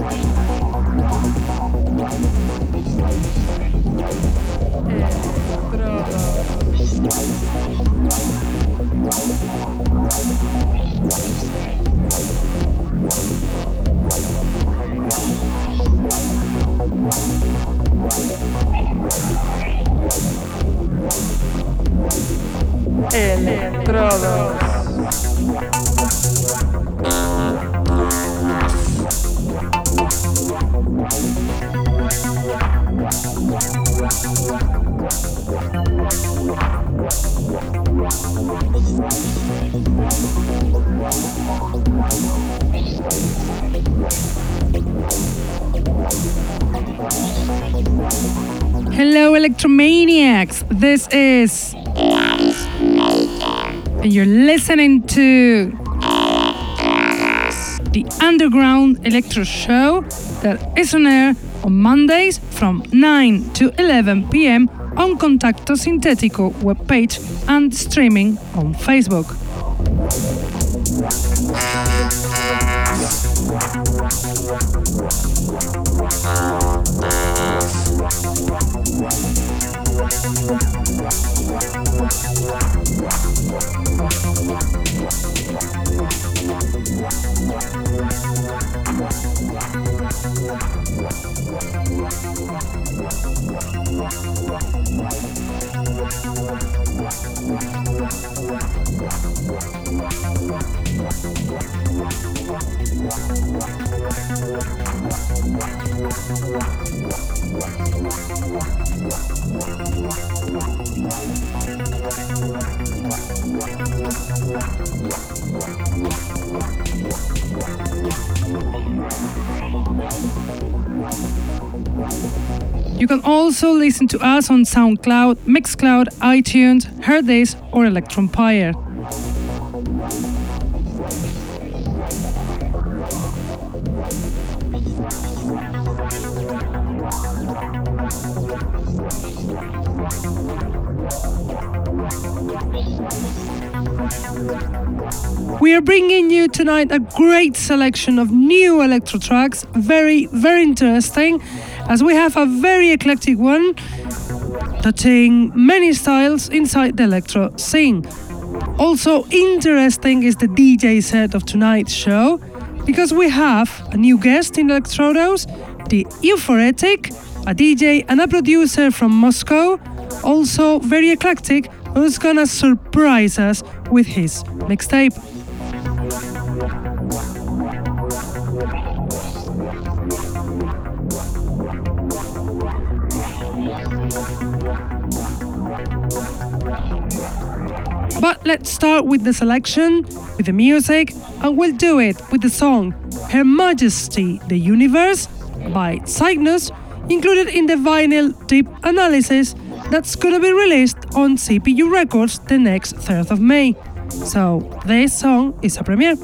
Estrada. Electrodos. Electromaniacs. This is. And you're listening to. The Underground Electro Show that is on air on Mondays from 9 to 11 pm on Contacto Sintetico webpage and streaming on Facebook. Listen to us on SoundCloud, Mixcloud, iTunes, Hearthis, or Electronpire. We are bringing you tonight a great selection of new electro tracks, very, very interesting, as we have a very eclectic one touching many styles inside the electro scene. Also, interesting is the DJ set of tonight's show because we have a new guest in Electrodos, the Euphoretic, a DJ and a producer from Moscow, also very eclectic, who's gonna surprise us with his mixtape. But let's start with the selection, with the music, and we'll do it with the song Her Majesty the Universe by Cygnus, included in the vinyl Deep Analysis that's gonna be released on CPU Records the next 3rd of May. So, this song is a premiere.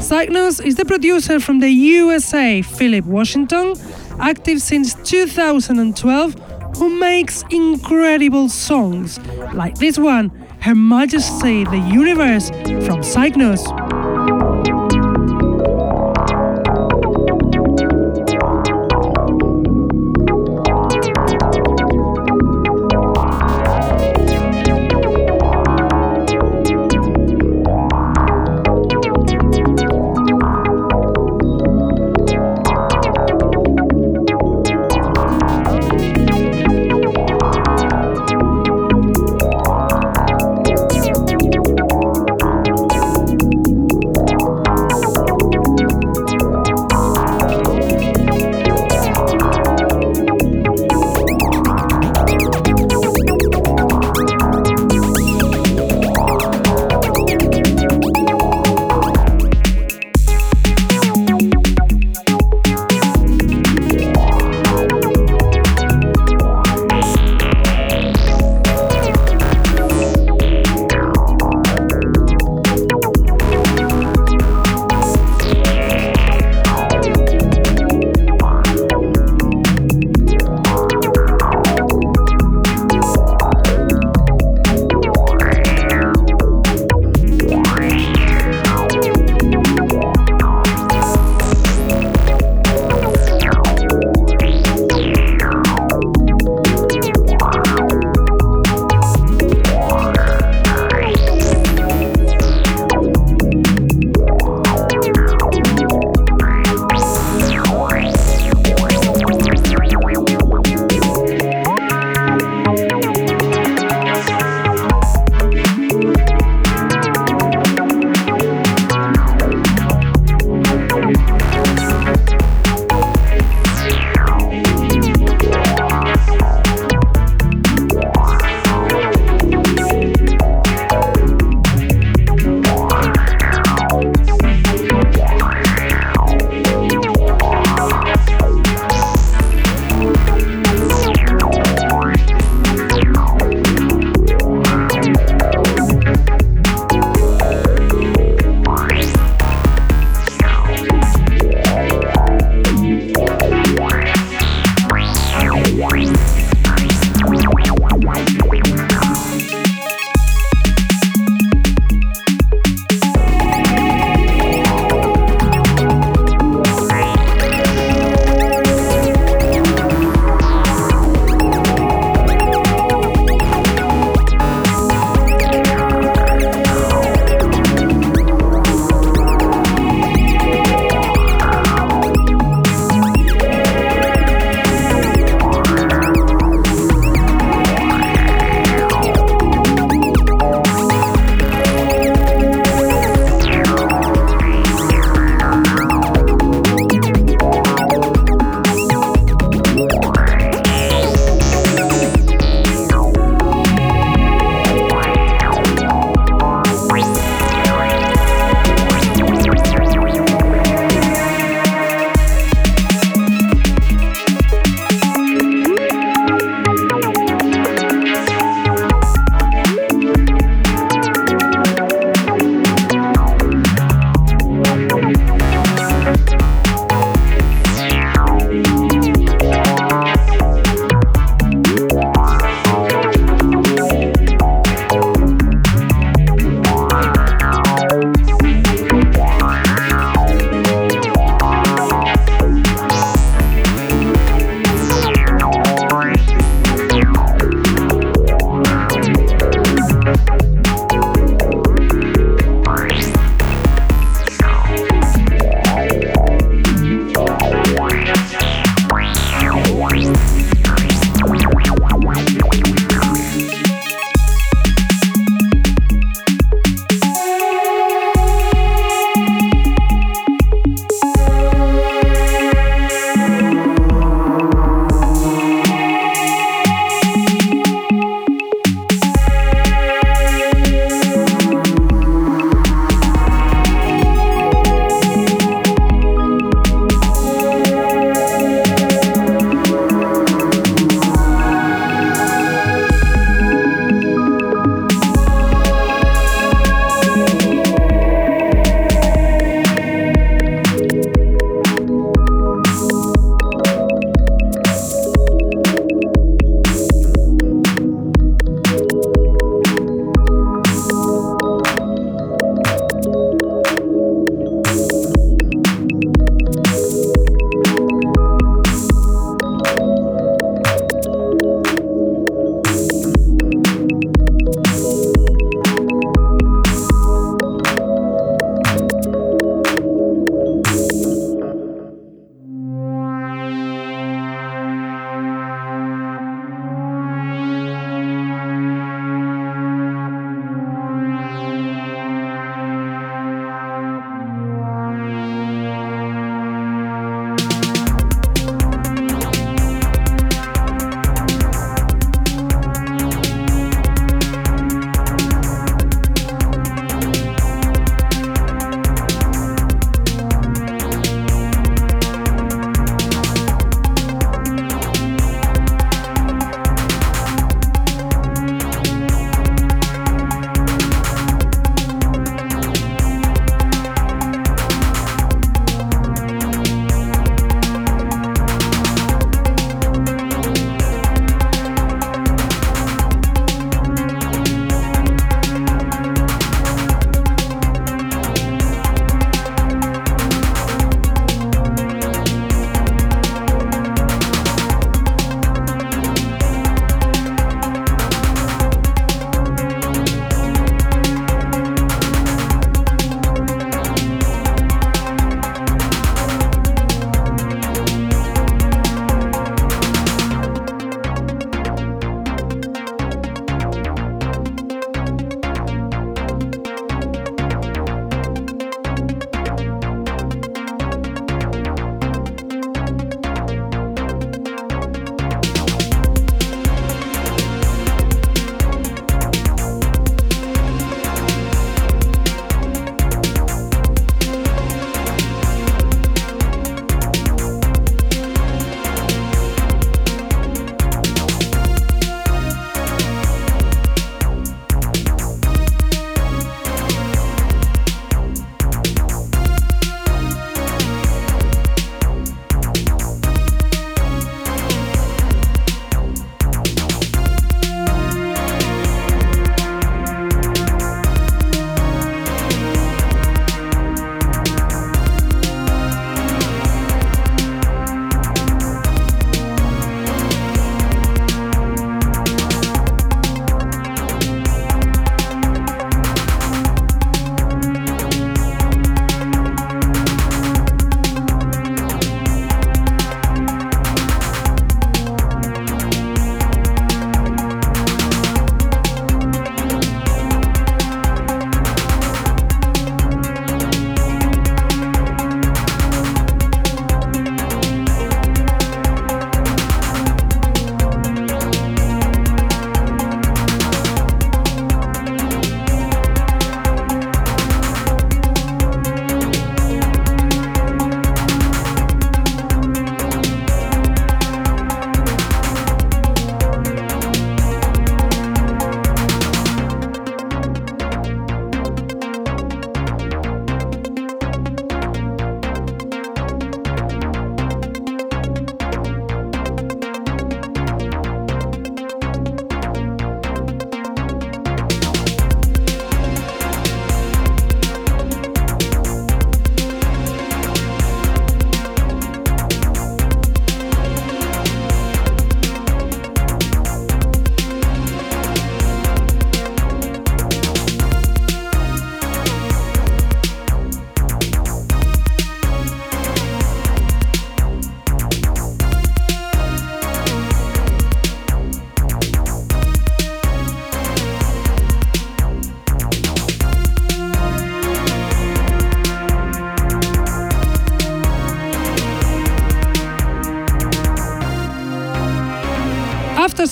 Cygnus is the producer from the USA, Philip Washington, active since 2012, who makes incredible songs like this one her Majesty the Universe from Cygnus.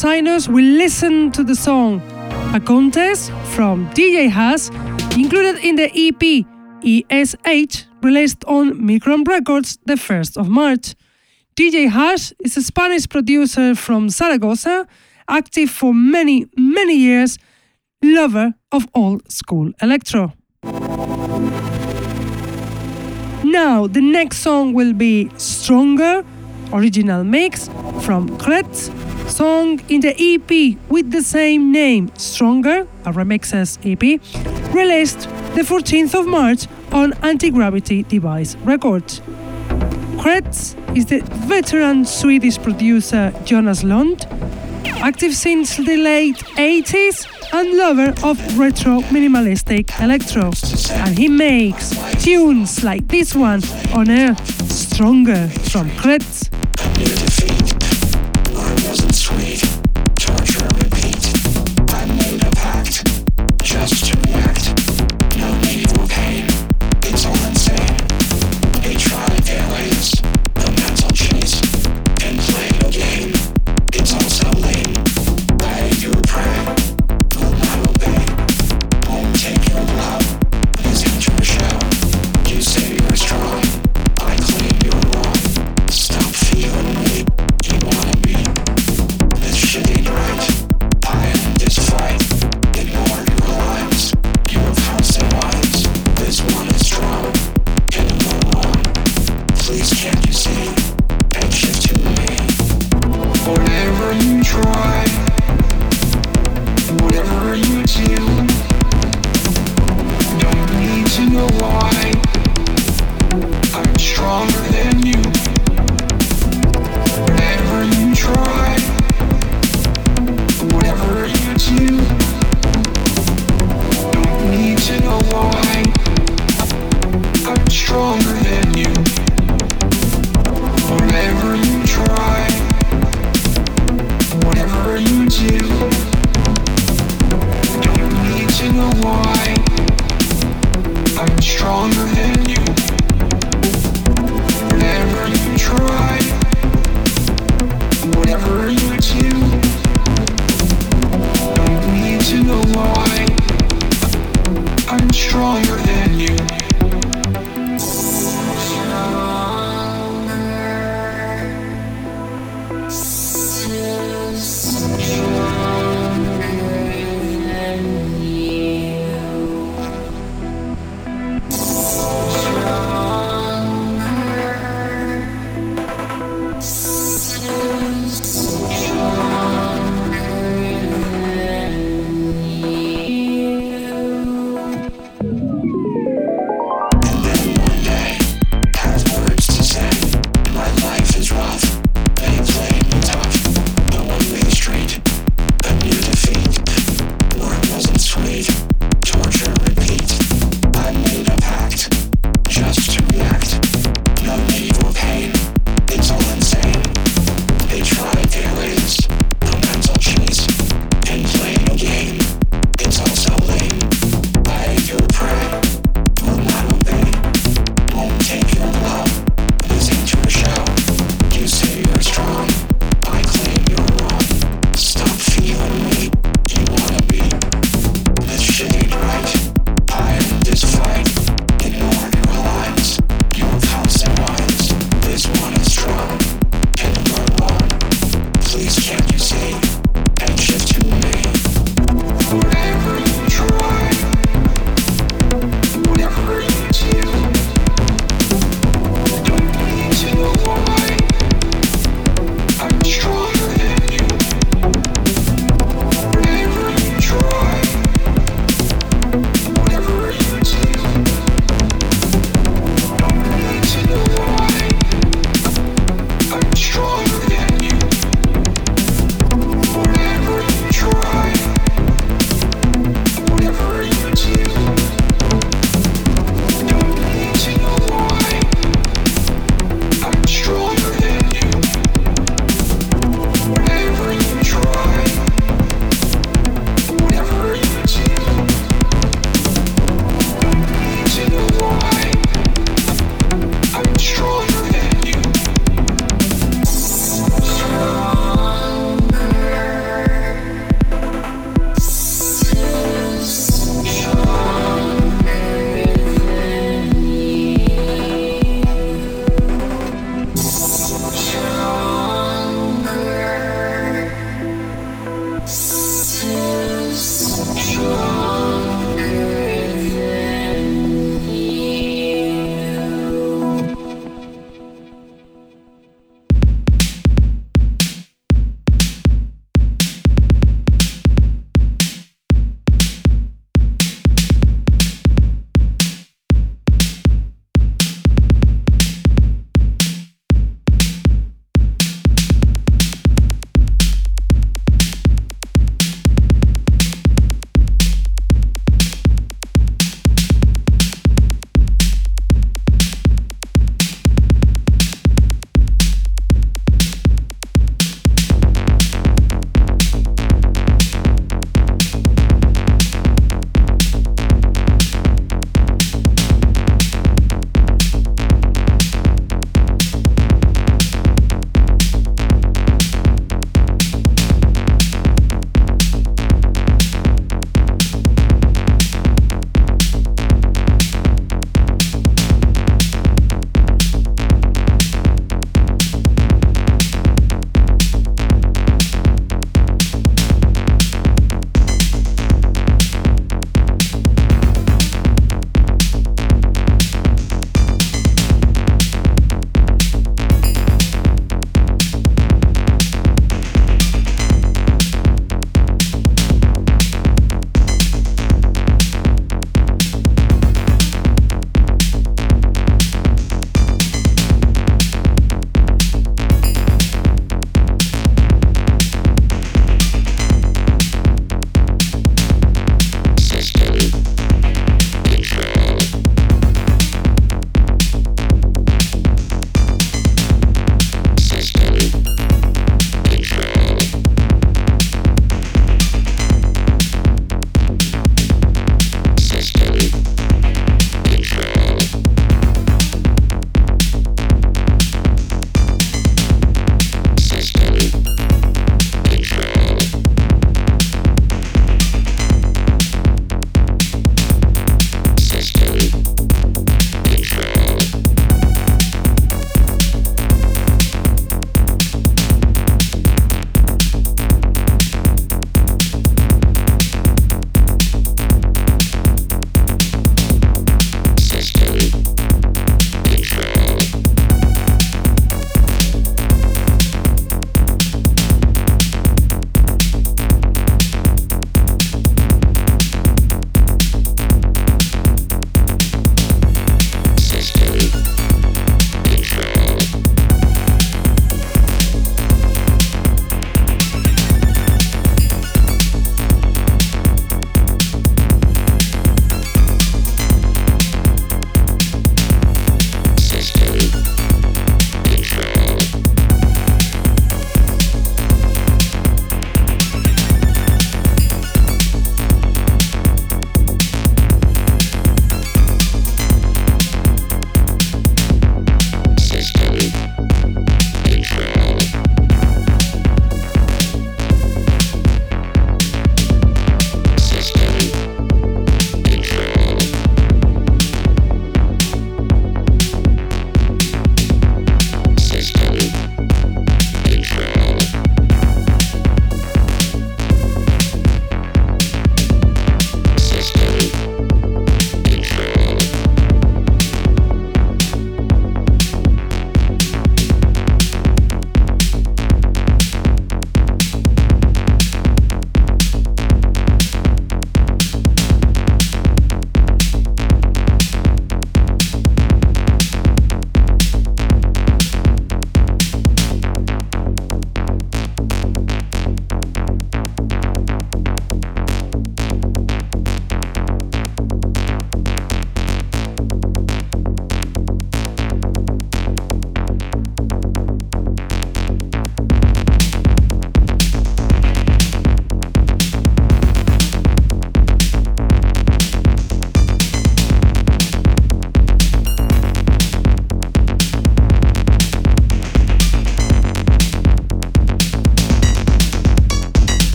Cygnus, we listen to the song A Contest from DJ Haas, included in the EP ESH, released on Micron Records the 1st of March. DJ Haas is a Spanish producer from Zaragoza, active for many, many years, lover of old school electro. Now, the next song will be Stronger, original mix from Kretz, song in the EP with the same name, Stronger, a remixes EP, released the 14th of March on Anti Gravity Device Records. Kretz is the veteran Swedish producer Jonas Lund, active since the late 80s and lover of retro minimalistic electro. And he makes tunes like this one on air, Stronger from Kretz.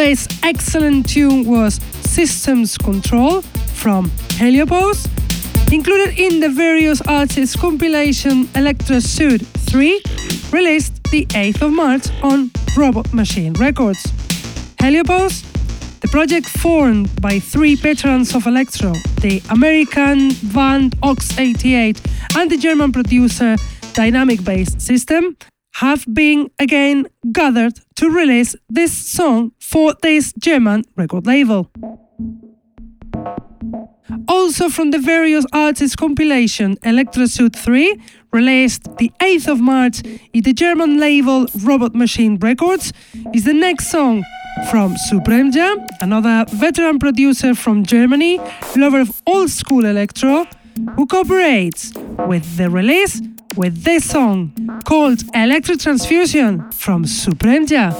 This excellent tune was Systems Control from Heliopause, included in the various artists compilation Electro Suit 3, released the 8th of March on Robot Machine Records. Heliopause, the project formed by three veterans of electro, the American band Aux 88 and the German producer Dynamic Bass System, have been again gathered to release this song for this German record label. Also from the various artists compilation Electrosuit 3, released the 8th of March in the German label Robot Machine Records, is the next song from Supreme Supremja, another veteran producer from Germany, lover of old school electro, who cooperates with the release with this song called Electric Transfusion from Supremja.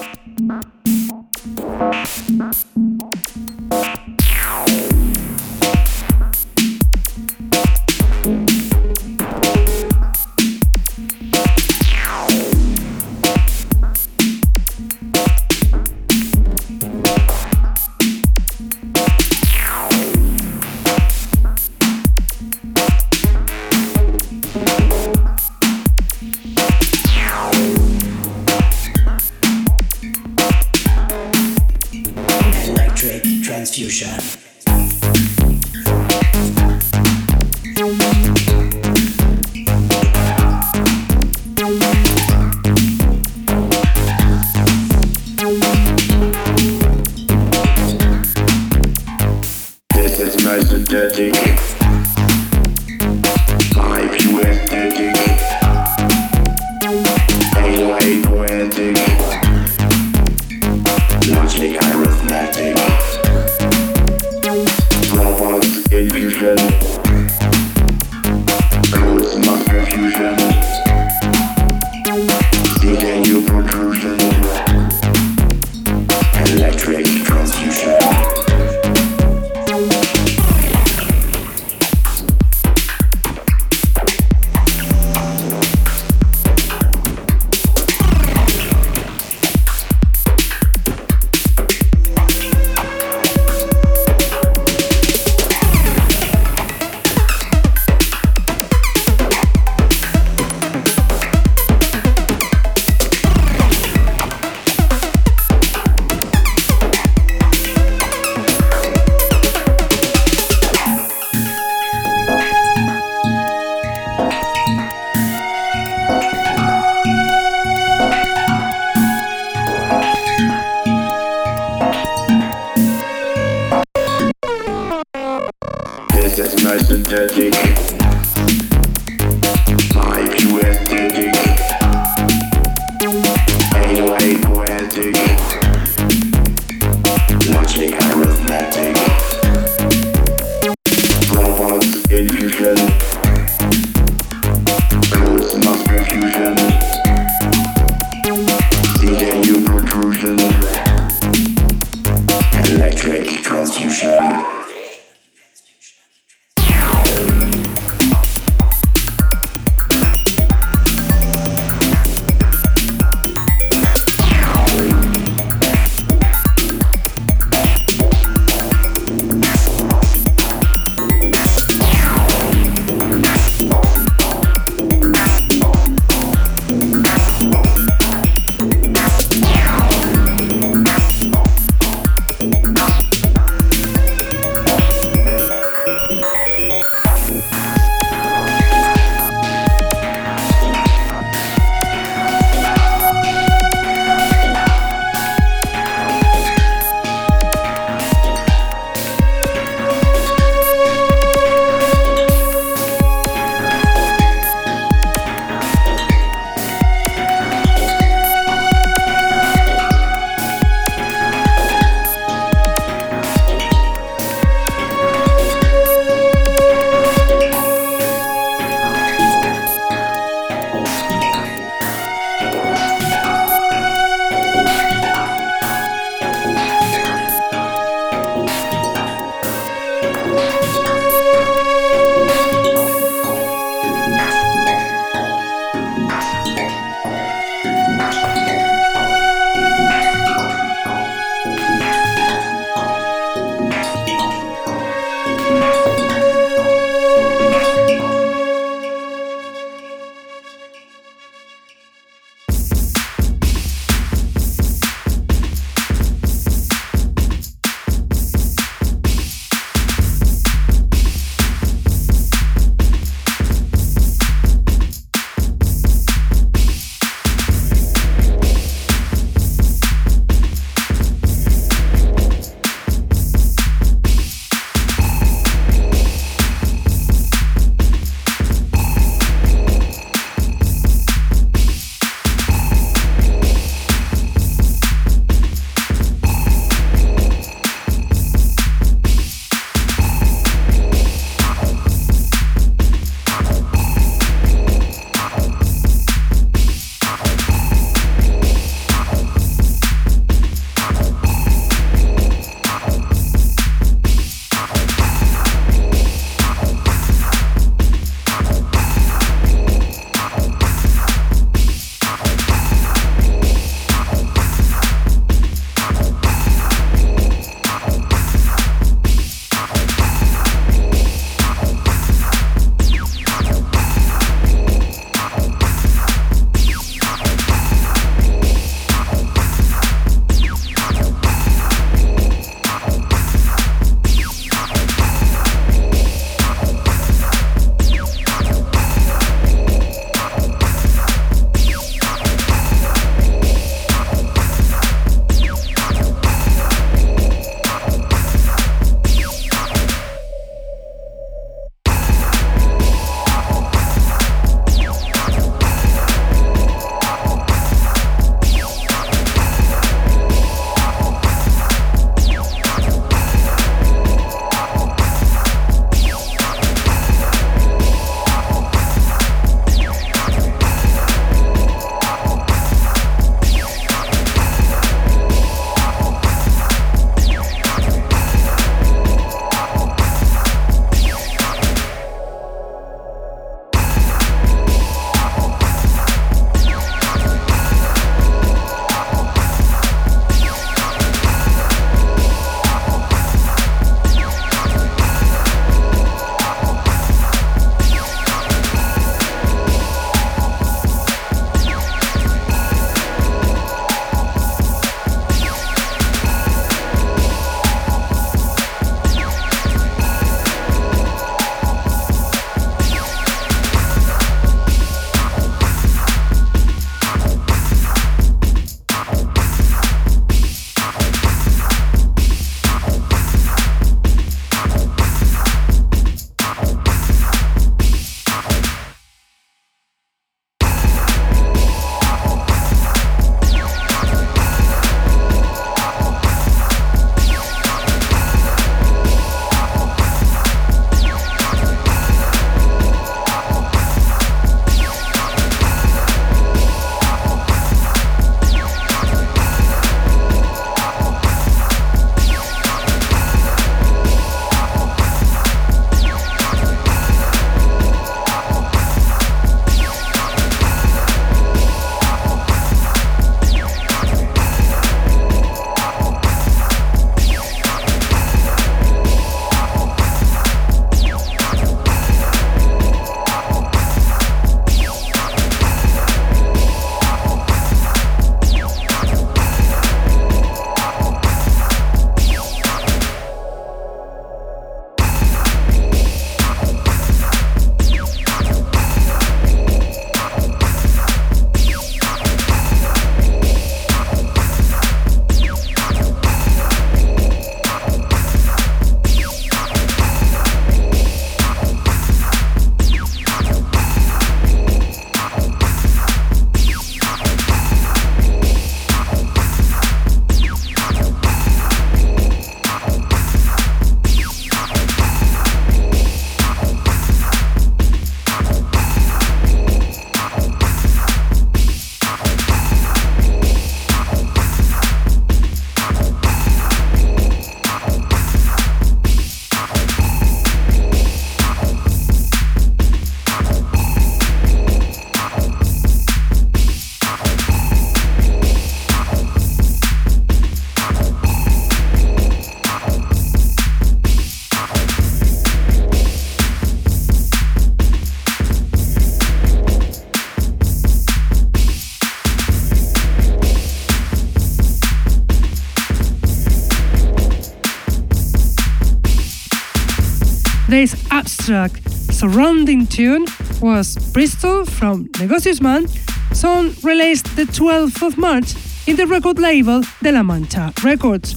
Abstract surrounding tune was Bristol from Negocius Man, song released the 12th of March in the record label De La Mancha Records.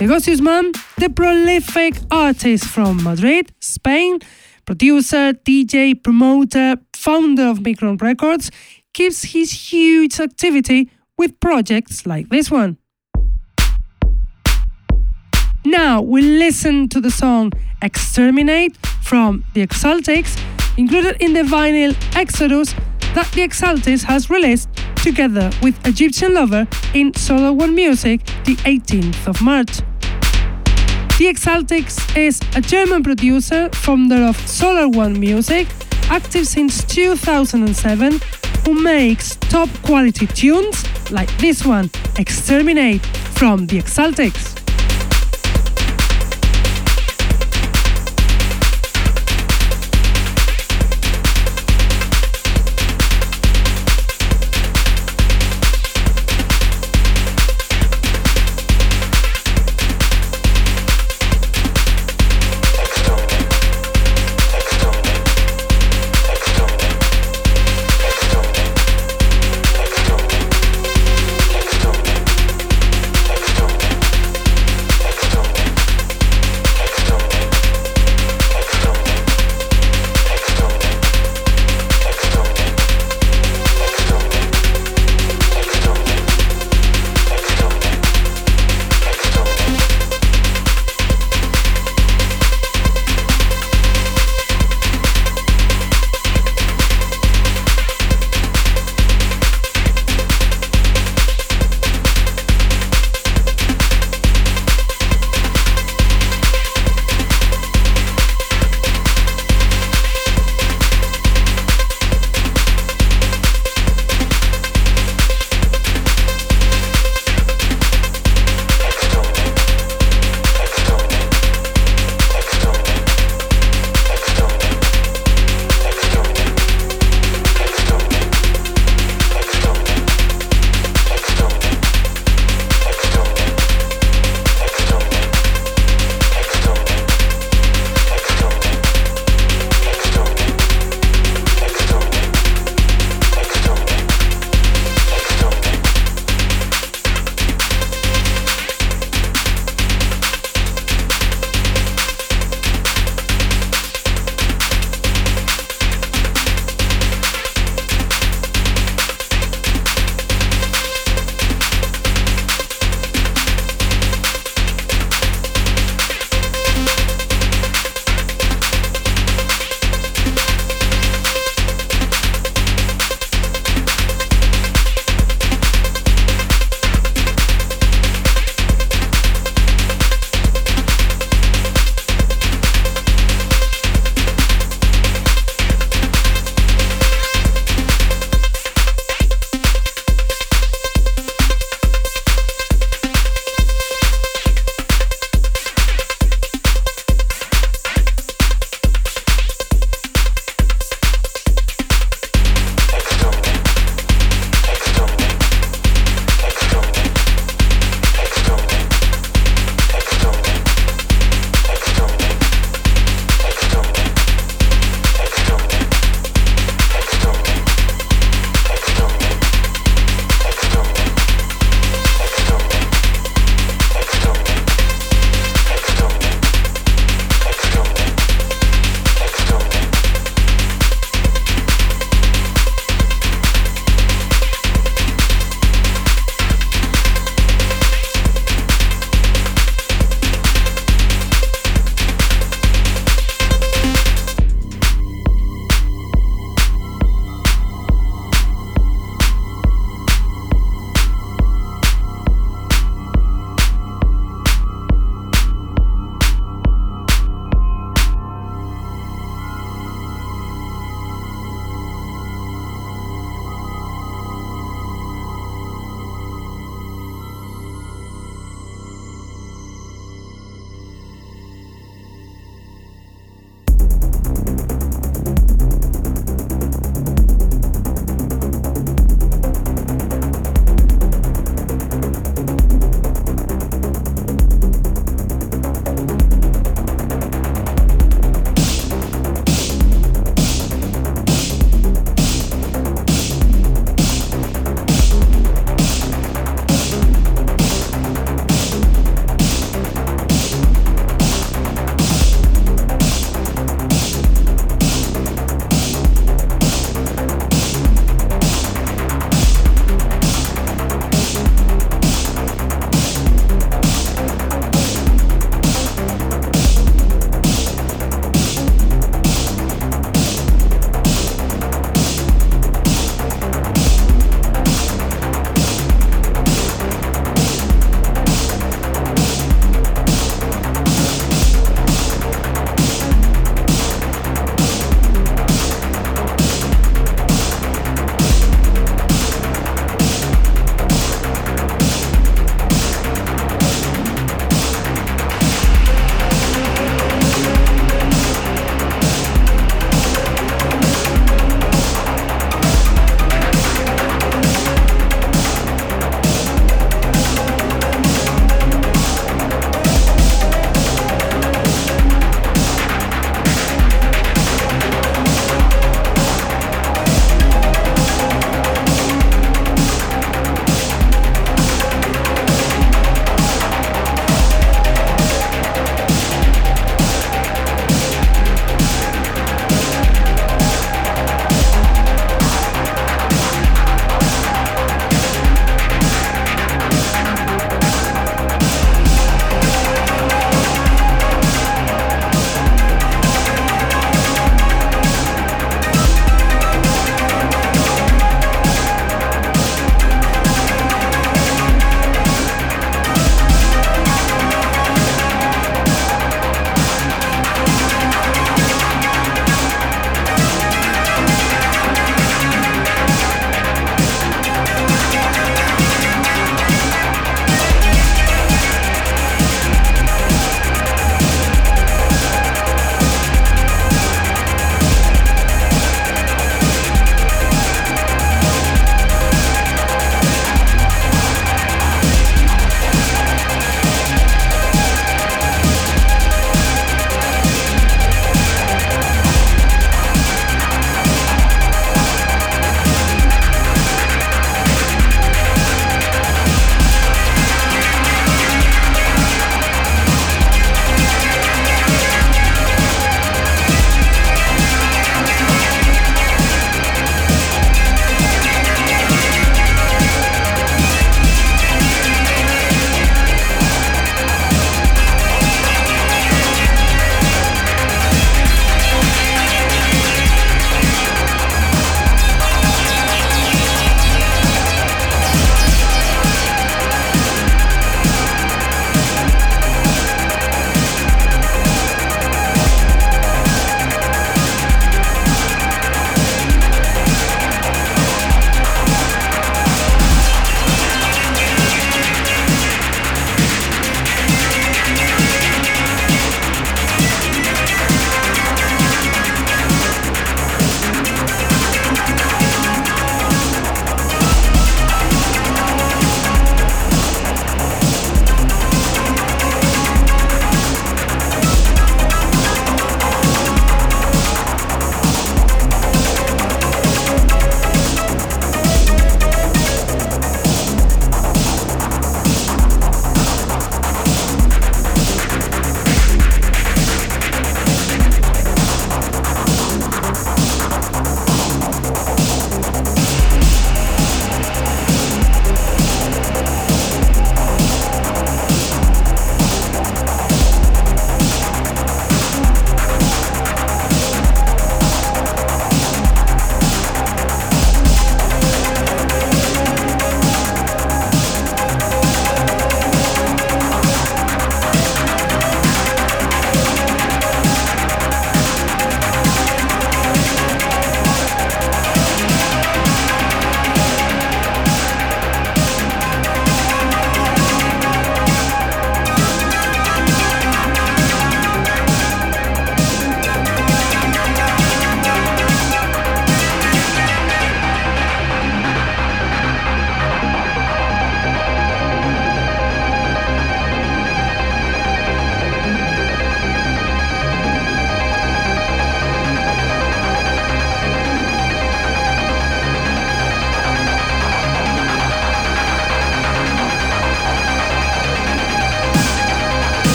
Negocius Man, the prolific artist from Madrid, Spain, producer, DJ, promoter, founder of Micron Records, keeps his huge activity with projects like this one. Now we listen to the song Exterminate from the Exaltics, included in the vinyl Exodus that the Exaltics has released together with Egyptian Lover in Solar One Music the 18th of March. The Exaltics is a German producer, founder of Solar One Music, active since 2007, who makes top quality tunes like this one, Exterminate from the Exaltics.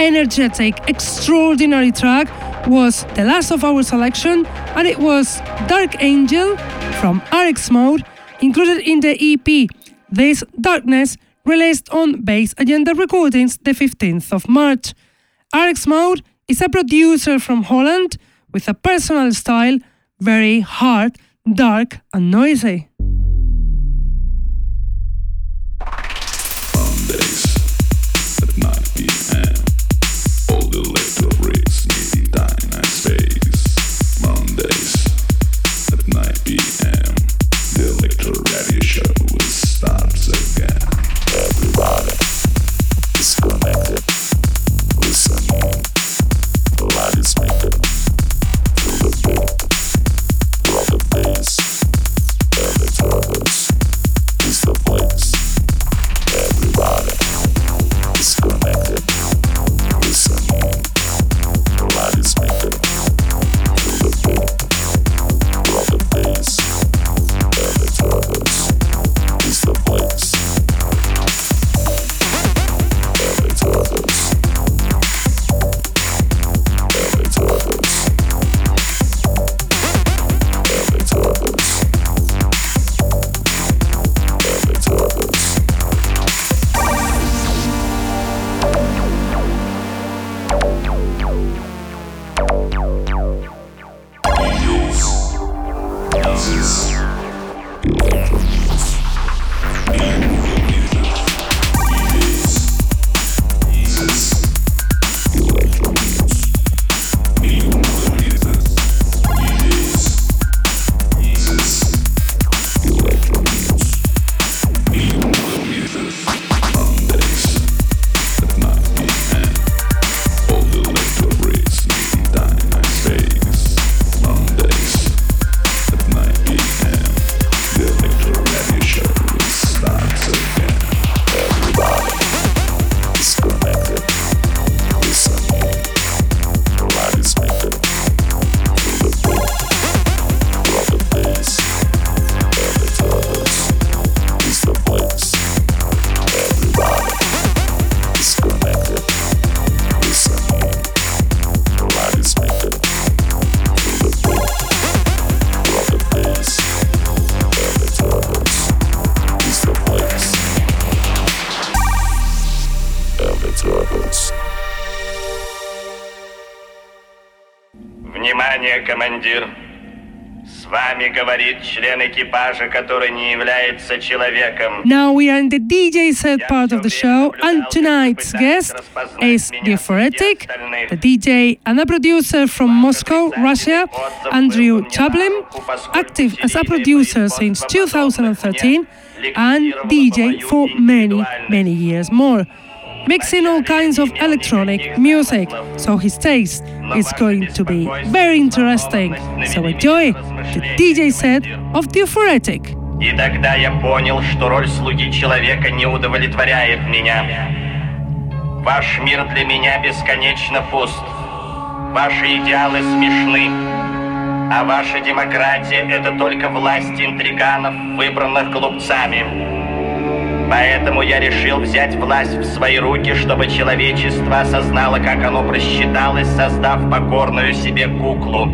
Energetic, extraordinary track was the last of our selection, and it was Dark Angel from RX Mode, included in the EP This Darkness, released on Bass Agenda Recordings the 15th of March. RX Mode is a producer from Holland with a personal style, very hard, dark, and noisy. член экипажа, который не является человеком. Now we are in the DJ set part of the show, and tonight's guest is the Euphoritic, the DJ and a producer from Moscow, Russia, Andrew Chaplin, active as a producer since 2013 and DJ for many, many years more mixing all kinds of electronic music, so his taste is going to be very interesting. So enjoy the DJ set of the Euphoritic. И тогда я понял, что роль слуги человека не удовлетворяет меня. Ваш мир для меня бесконечно пуст. Ваши идеалы смешны. А ваша демократия — это только власть интриганов, выбранных глупцами. Поэтому я решил взять власть в свои руки, чтобы человечество осознало, как оно просчиталось, создав покорную себе куклу.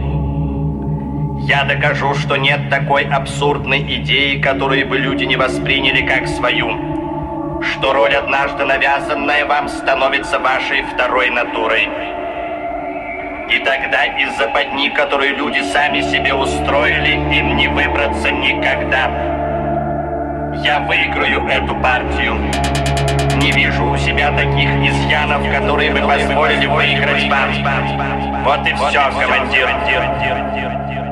Я докажу, что нет такой абсурдной идеи, которую бы люди не восприняли как свою. Что роль однажды навязанная вам становится вашей второй натурой. И тогда из западни, которую люди сами себе устроили, им не выбраться никогда. Я выиграю эту партию. Не вижу у себя таких изъянов, которые бы позволили выиграть вам. Вот и все, командир.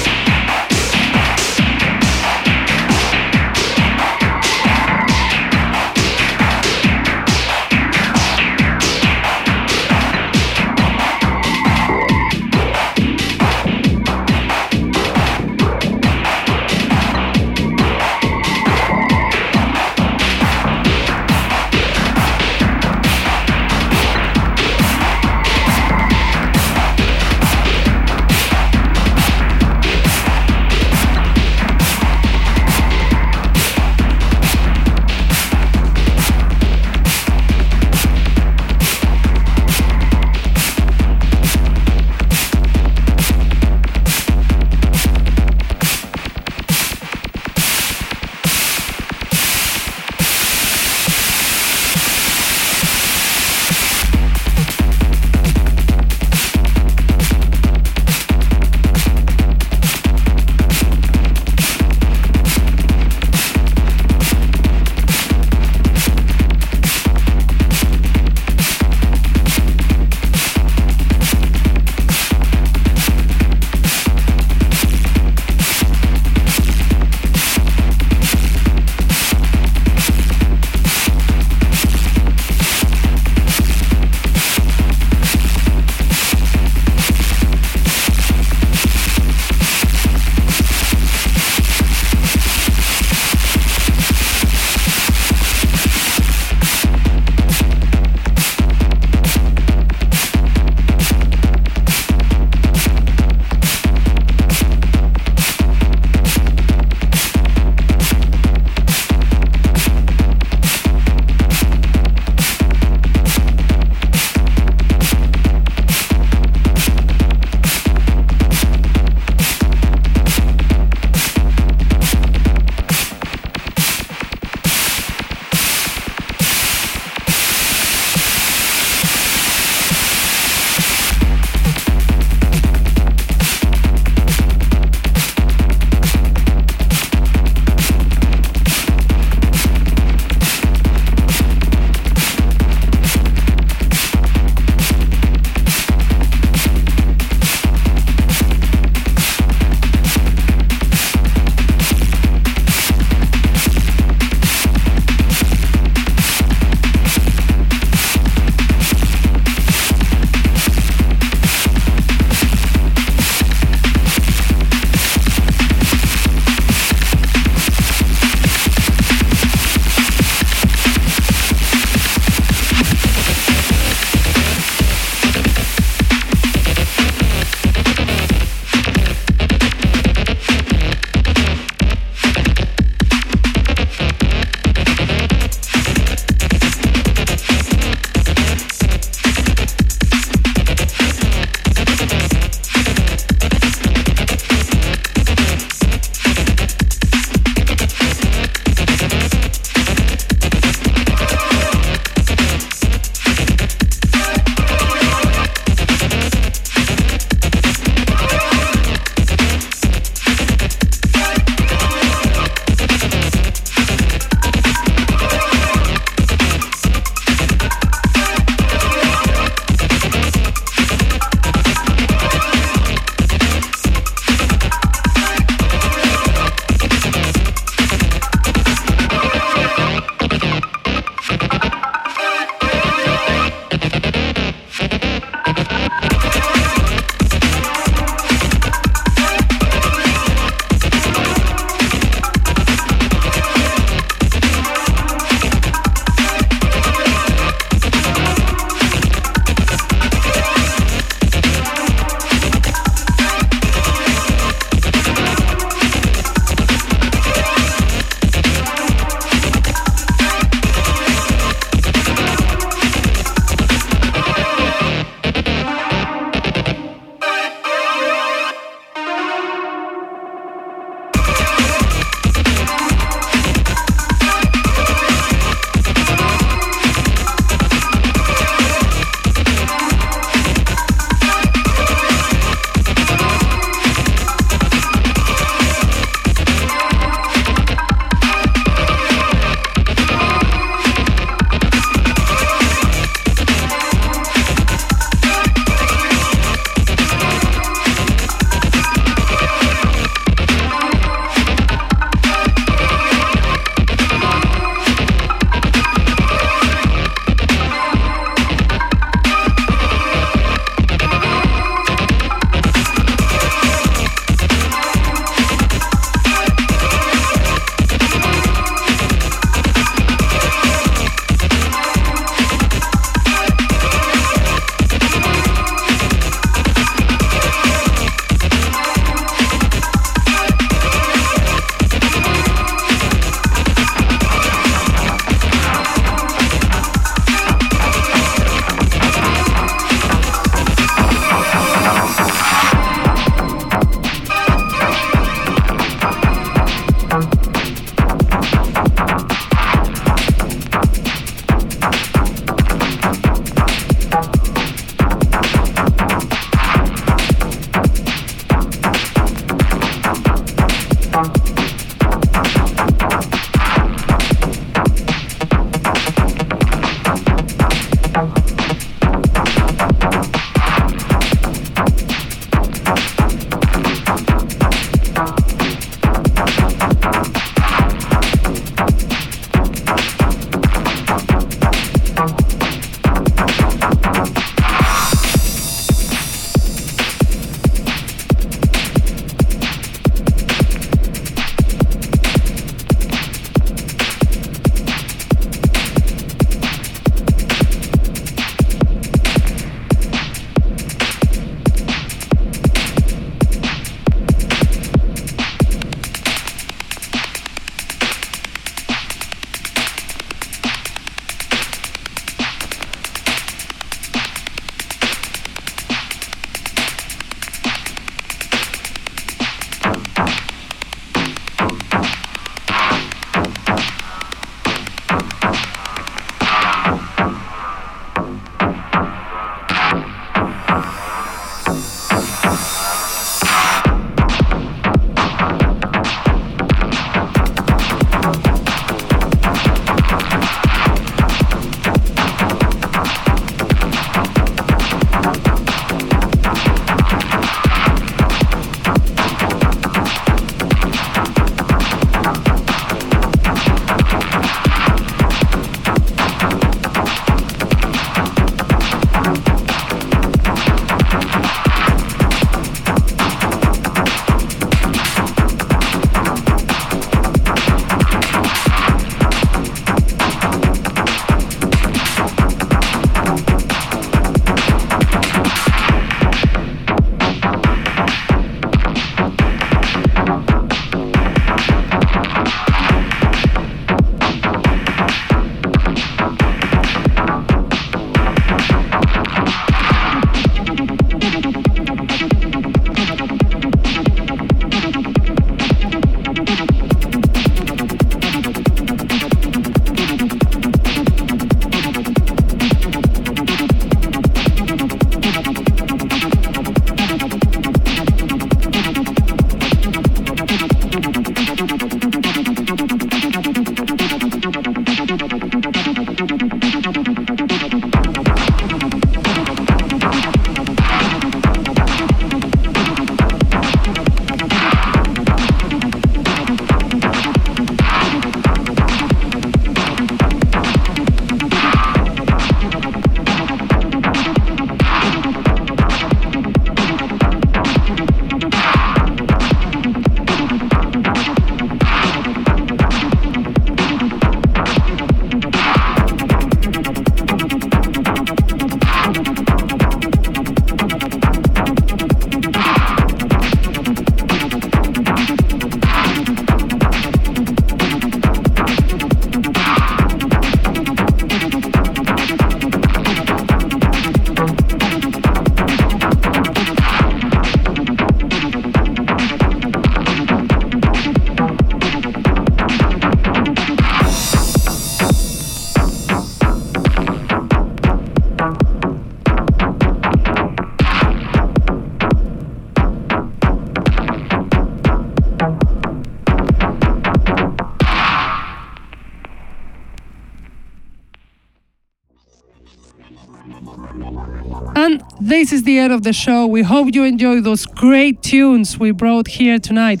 This is the end of the show. We hope you enjoy those great tunes we brought here tonight.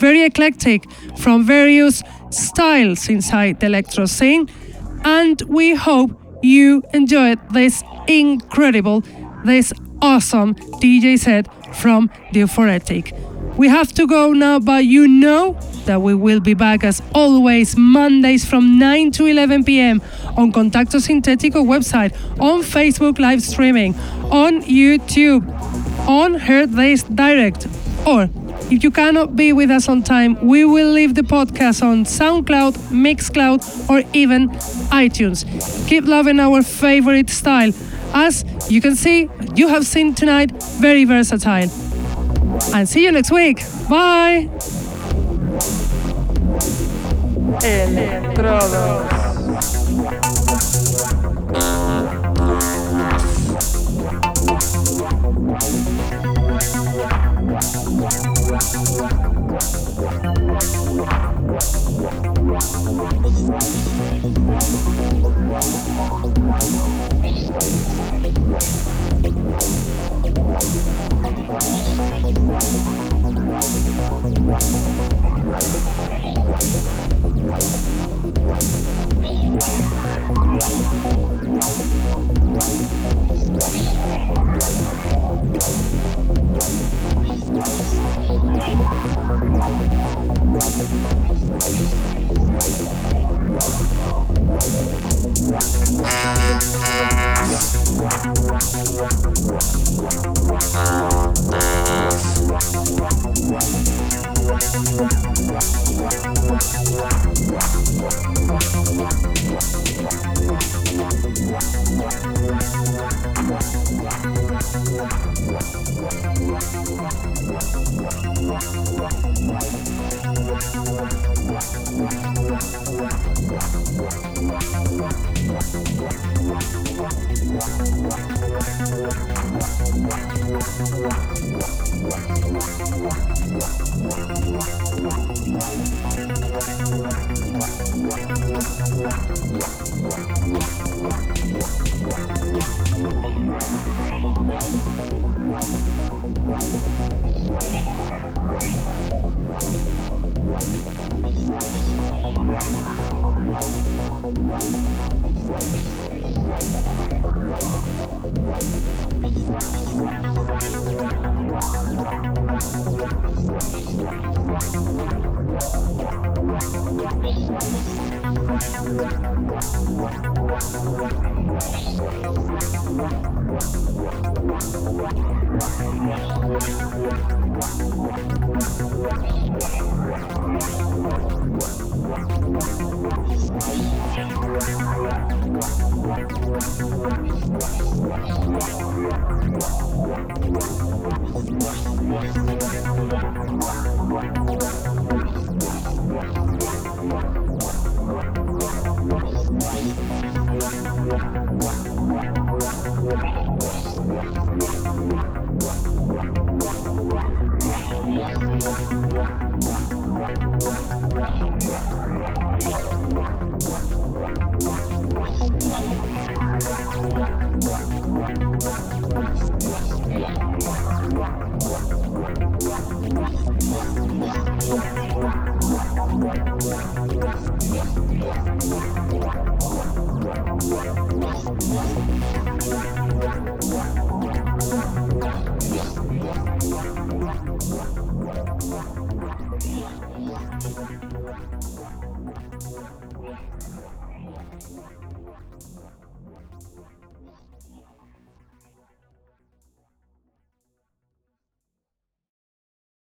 Very eclectic from various styles inside the electro scene. And we hope you enjoyed this incredible, this awesome DJ set from the Euphoretic. We have to go now, but you know that we will be back as always Mondays from 9 to 11 p.m. on Contacto Sintetico website, on Facebook live streaming, on YouTube, on hearthis.at, or if you cannot be with us on time, we will leave the podcast on SoundCloud, Mixcloud, or even iTunes. Keep loving our favorite style. As you can see, you have seen tonight, very versatile. And see you next week. Bye.